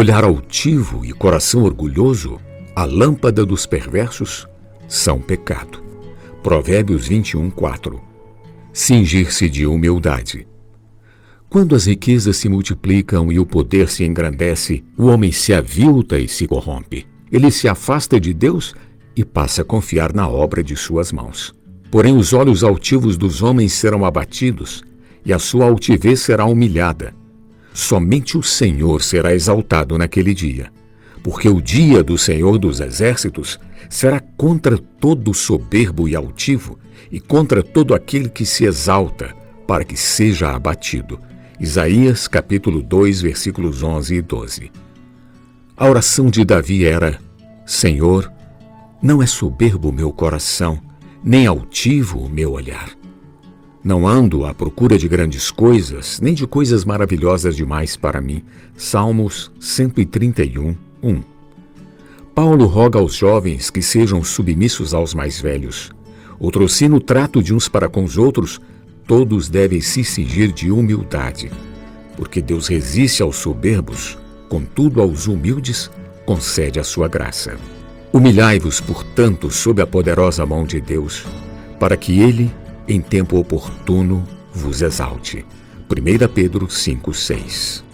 Olhar altivo e coração orgulhoso, a lâmpada dos perversos, são pecado. Provérbios 21, 4. Cingir-se de humildade. Quando as riquezas se multiplicam e o poder se engrandece, o homem se avilta e se corrompe. Ele se afasta de Deus e passa a confiar na obra de suas mãos. Porém, os olhos altivos dos homens serão abatidos e a sua altivez será humilhada. Somente o Senhor será exaltado naquele dia, porque o dia do Senhor dos Exércitos será contra todo soberbo e altivo e contra todo aquele que se exalta, para que seja abatido. Isaías capítulo 2, versículos 11 e 12. A oração de Davi era: Senhor, não é soberbo o meu coração, nem altivo o meu olhar. Não ando à procura de grandes coisas, nem de coisas maravilhosas demais para mim. Salmos 131, 1. Paulo roga aos jovens que sejam submissos aos mais velhos. Outrocina o trato de uns para com os outros, todos devem se cingir de humildade, porque Deus resiste aos soberbos, contudo aos humildes concede a sua graça. Humilhai-vos, portanto, sob a poderosa mão de Deus, para que ele, em tempo oportuno, vos exalte. 1 Pedro 5,6